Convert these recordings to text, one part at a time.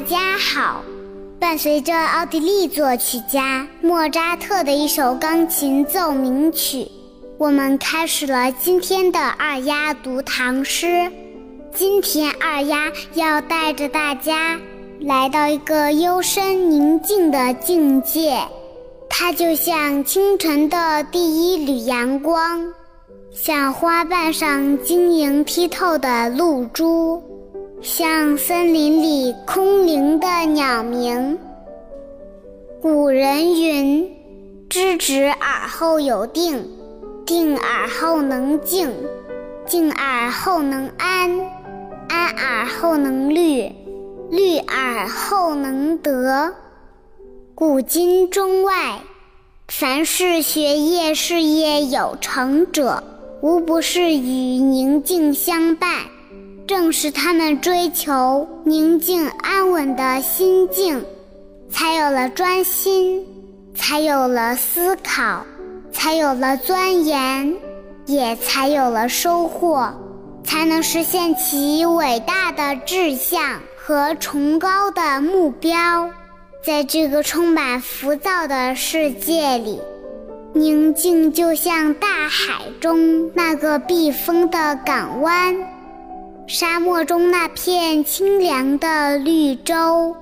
大家好，伴随着奥地利作曲家莫扎特的一首钢琴奏鸣曲，我们开始了今天的二丫读唐诗。今天二丫要带着大家来到一个幽深宁静的境界，它就像清晨的第一缕阳光，像花瓣上晶莹剔透的露珠，像森林里空灵的鸟鸣。古人云：“知止而后有定，定而后能静，静而后能安。”安而后能虑，虑而后能得。古今中外，凡是学业事业有成者，无不是与宁静相伴。正是他们追求宁静安稳的心境，才有了专心，才有了思考，才有了钻研，也才有了收获。才能实现其伟大的志向和崇高的目标。在这个充满浮躁的世界里，宁静就像大海中那个避风的港湾，沙漠中那片清凉的绿洲。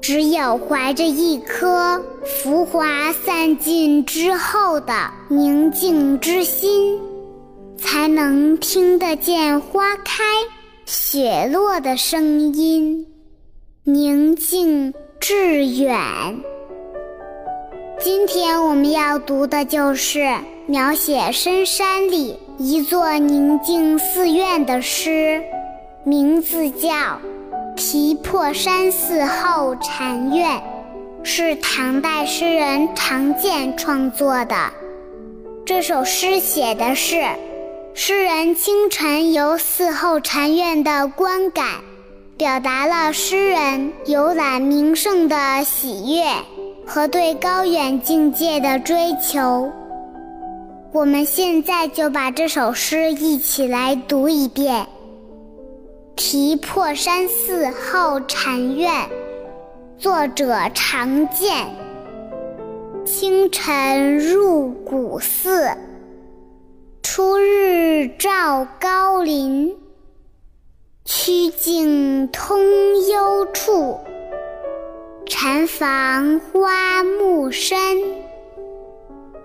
只有怀着一颗浮华散尽之后的宁静之心。才能听得见花开雪落的声音，宁静致远。今天我们要读的就是描写深山里一座宁静寺院的诗，名字叫《题破山寺后禅院》，是唐代诗人常建创作的。这首诗写的是。诗人清晨游寺后禅院的观感，表达了诗人游览名胜的喜悦和对高远境界的追求。我们现在就把这首诗一起来读一遍：《题破山寺后禅院》，作者常建。清晨入古寺。初日照高林，曲径通幽处。禅房花木深，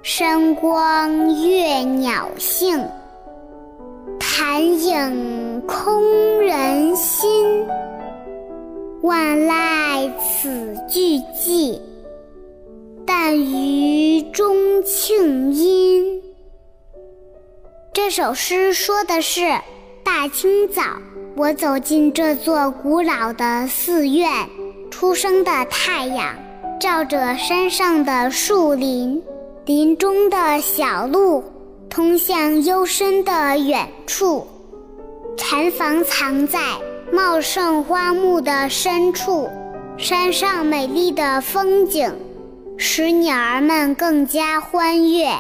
山光悦鸟性。潭影空人心，万籁此俱寂。但余钟磬音。这首诗说的是，大清早，我走进这座古老的寺院，初升的太阳照着山上的树林，林中的小路通向幽深的远处，禅房藏在茂盛花木的深处，山上美丽的风景使鸟儿们更加欢悦，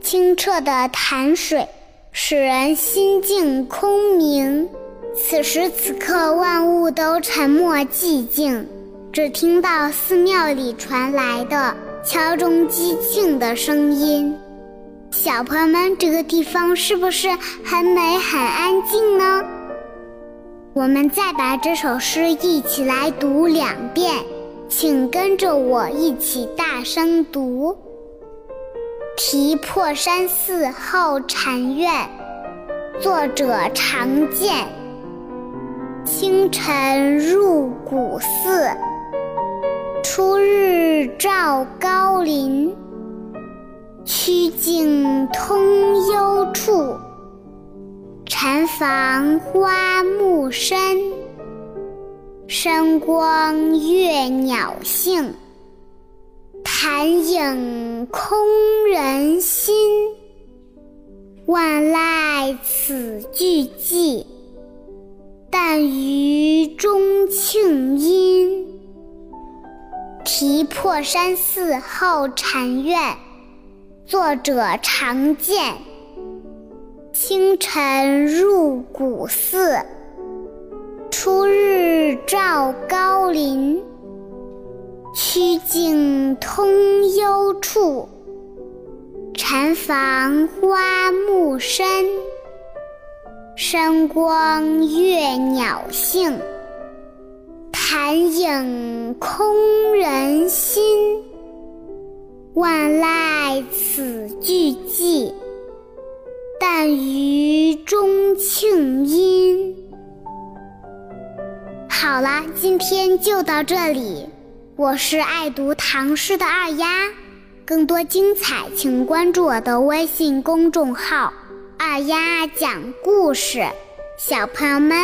清澈的潭水。使人心境空明。此时此刻，万物都沉默寂静，只听到寺庙里传来的敲钟击磬的声音。小朋友们，这个地方是不是很美、很安静呢？我们再把这首诗一起来读两遍，请跟着我一起大声读。题破山寺后禅院，作者常建。清晨入古寺，初日照高林，曲径通幽处。禅房花木深，山光悦鸟性。潭影空人心，万籁此俱寂。但余钟磬音。题破山寺后禅院，作者常建。清晨入古寺，初。日照高林，曲径通幽处。禅房花木深，山光悦鸟性。潭影空人心，万籁此俱寂。但余钟磬音。好了，今天就到这里。我是爱读唐诗的二丫。更多精彩，请关注我的微信公众号“二丫讲故事”。小朋友们，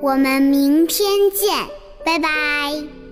我们明天见，拜拜。